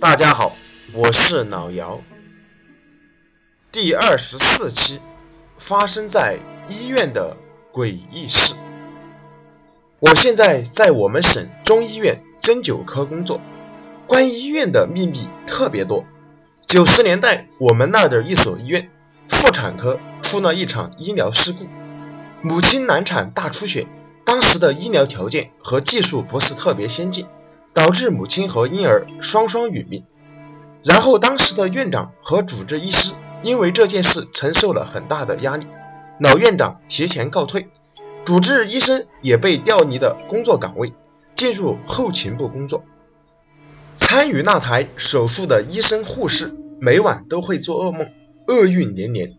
大家好，我是老姚。第二十四期，发生在医院的诡异事。我现在在我们省中医院针灸科工作，关于医院的秘密特别多。九十年代，我们那儿的一所医院妇产科出了一场医疗事故，母亲难产大出血，当时的医疗条件和技术不是特别先进。导致母亲和婴儿双双殒命。然后，当时的院长和主治医师因为这件事承受了很大的压力，老院长提前告退，主治医生也被调离的工作岗位，进入后勤部工作。参与那台手术的医生护士每晚都会做噩梦，厄运连连。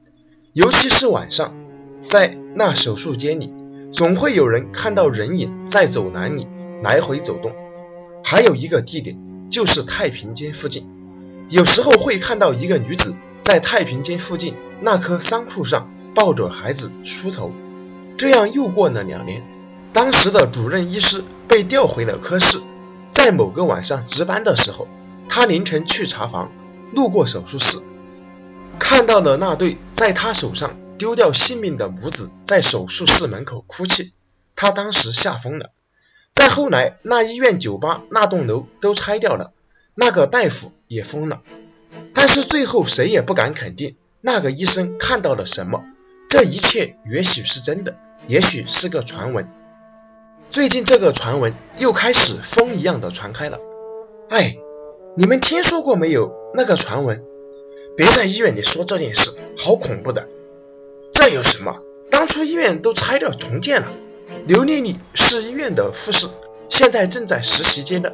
尤其是晚上，在那手术间里，总会有人看到人影在走廊里来回走动。还有一个地点，就是太平间附近，有时候会看到一个女子在太平间附近那棵桑树上抱着孩子梳头。这样又过了两年，当时的主任医师被调回了科室，在某个晚上值班的时候，他凌晨去查房，路过手术室，看到了那对在他手上丢掉性命的母子在手术室门口哭泣，他当时吓疯了。再后来，那医院酒吧那栋楼都拆掉了，那个大夫也疯了。但是最后谁也不敢肯定那个医生看到了什么。这一切也许是真的，也许是个传闻。最近这个传闻又开始风一样的传开了。哎，你们听说过没有那个传闻？别在医院里说这件事，好恐怖的。这有什么？当初医院都拆掉重建了。刘丽丽是医院的护士，现在正在实习阶段。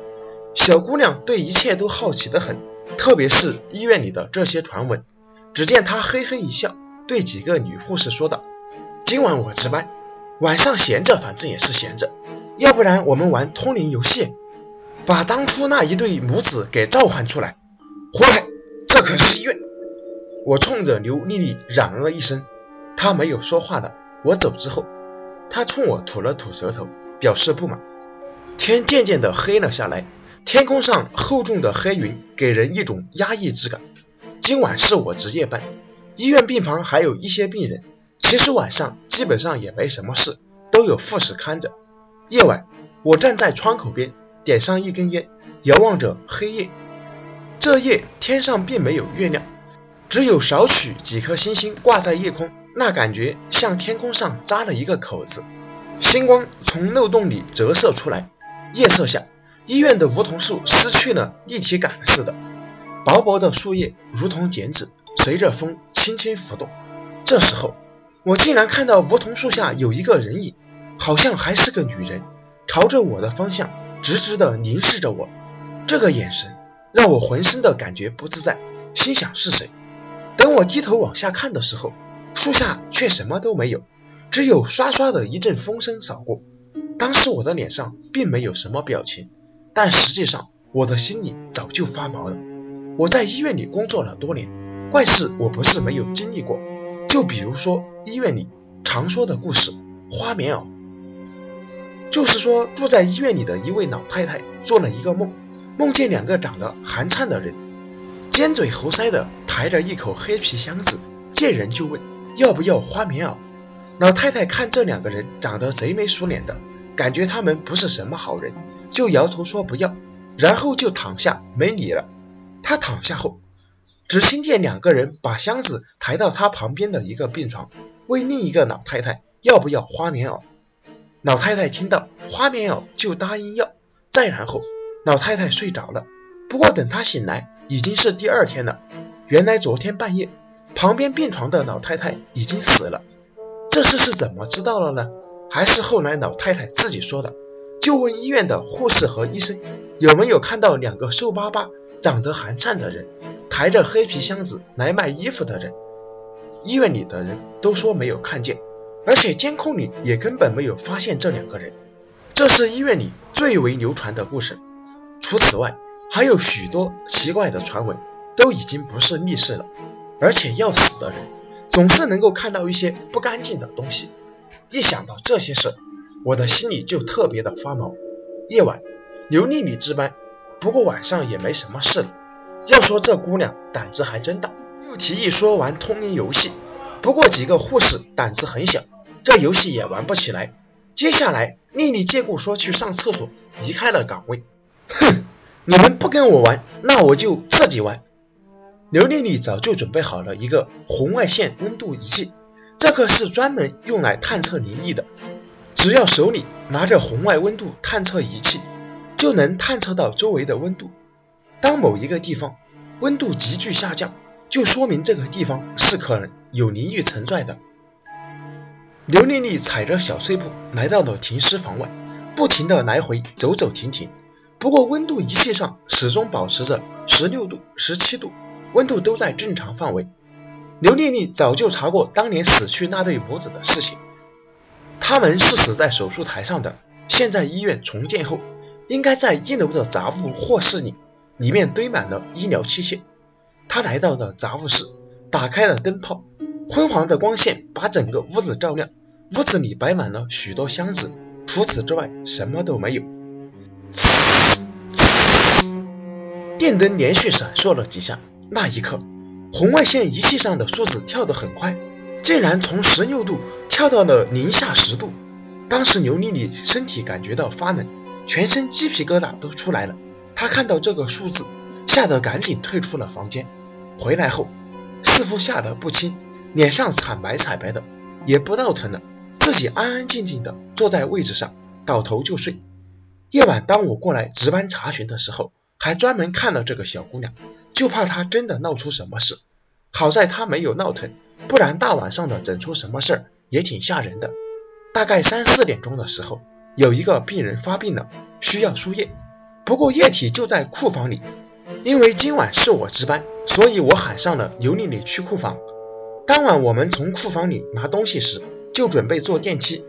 小姑娘对一切都好奇的很，特别是医院里的这些传闻。只见她嘿嘿一笑，对几个女护士说道：“今晚我值班，晚上闲着，反正也是闲着。要不然我们玩通灵游戏，把当初那一对母子给召唤出来。”活该，这可是医院！我冲着刘丽丽嚷了一声，她没有说话的。我走之后。他冲我吐了吐舌头，表示不满。天渐渐的黑了下来，天空上厚重的黑云给人一种压抑之感。今晚是我值夜班，医院病房还有一些病人。其实晚上基本上也没什么事，都有护士看着。夜晚，我站在窗口边，点上一根烟，遥望着黑夜。这夜天上并没有月亮，只有少许几颗星星挂在夜空。那感觉像天空上扎了一个口子，星光从漏洞里折射出来。夜色下，医院的梧桐树失去了立体感似的，薄薄的树叶如同剪纸，随着风轻轻浮动。这时候，我竟然看到梧桐树下有一个人影，好像还是个女人，朝着我的方向直直的凝视着我。这个眼神让我浑身的感觉不自在，心想是谁？等我低头往下看的时候。树下却什么都没有，只有唰唰的一阵风声扫过。当时我的脸上并没有什么表情，但实际上我的心里早就发毛了。我在医院里工作了多年，怪事我不是没有经历过。就比如说医院里常说的故事——花棉袄。就是说住在医院里的一位老太太做了一个梦，梦见两个长得寒颤的人，尖嘴猴腮的抬着一口黑皮箱子，见人就问。要不要花棉袄？老太太看这两个人长得贼眉鼠脸的，感觉他们不是什么好人，就摇头说不要，然后就躺下没理了。她躺下后，只听见两个人把箱子抬到她旁边的一个病床，问另一个老太太要不要花棉袄。老太太听到花棉袄就答应要。再然后，老太太睡着了。不过等她醒来，已经是第二天了。原来昨天半夜。旁边病床的老太太已经死了，这事是怎么知道了呢？还是后来老太太自己说的？就问医院的护士和医生有没有看到两个瘦巴巴、长得寒颤的人，抬着黑皮箱子来卖衣服的人。医院里的人都说没有看见，而且监控里也根本没有发现这两个人。这是医院里最为流传的故事。除此外，还有许多奇怪的传闻，都已经不是密事了。而且要死的人总是能够看到一些不干净的东西，一想到这些事，我的心里就特别的发毛。夜晚，刘丽丽值班，不过晚上也没什么事了。要说这姑娘胆子还真大，又提议说玩通灵游戏。不过几个护士胆子很小，这游戏也玩不起来。接下来，丽丽借故说去上厕所，离开了岗位。哼，你们不跟我玩，那我就自己玩。刘丽丽早就准备好了一个红外线温度仪器，这个是专门用来探测灵异的。只要手里拿着红外温度探测仪器，就能探测到周围的温度。当某一个地方温度急剧下降，就说明这个地方是可能有灵异存在的。刘丽丽踩着小碎步来到了停尸房外，不停的来回走走停停。不过温度仪器上始终保持着十六度、十七度，温度都在正常范围。刘丽丽早就查过当年死去那对母子的事情，他们是死在手术台上的。现在医院重建后，应该在一楼的杂物货室里，里面堆满了医疗器械。她来到了杂物室，打开了灯泡。昏黄的光线把整个屋子照亮，屋子里摆满了许多箱子，除此之外什么都没有。电灯连续闪烁了几下，那一刻，红外线仪器上的数字跳得很快，竟然从十六度跳到了零下十度。当时刘丽丽身体感觉到发冷，全身鸡皮疙瘩都出来了。她看到这个数字，吓得赶紧退出了房间。回来后，似乎吓得不轻。脸上惨白惨白的，也不闹腾了，自己安安静静的坐在位置上，倒头就睡。夜晚当我过来值班查询的时候，还专门看了这个小姑娘，就怕她真的闹出什么事。好在她没有闹腾，不然大晚上的整出什么事儿也挺吓人的。大概三四点钟的时候，有一个病人发病了，需要输液，不过液体就在库房里。因为今晚是我值班，所以我喊上了刘丽丽去库房。当晚我们从库房里拿东西时，就准备坐电梯。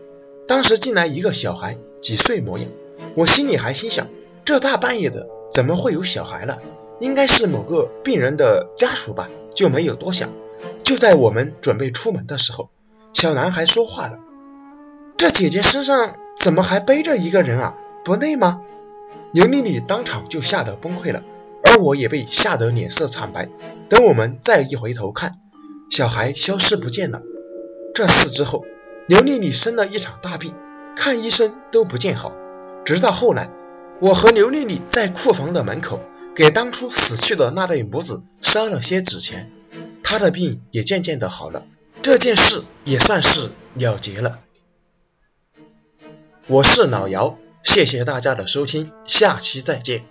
当时进来一个小孩，几岁模样。我心里还心想，这大半夜的怎么会有小孩了？应该是某个病人的家属吧，就没有多想。就在我们准备出门的时候，小男孩说话了：“这姐姐身上怎么还背着一个人啊？不累吗？”刘丽丽当场就吓得崩溃了，而我也被吓得脸色惨白。等我们再一回头看。小孩消失不见了。这次之后，刘丽丽生了一场大病，看医生都不见好。直到后来，我和刘丽丽在库房的门口给当初死去的那对母子烧了些纸钱，她的病也渐渐的好了。这件事也算是了结了。我是老姚，谢谢大家的收听，下期再见。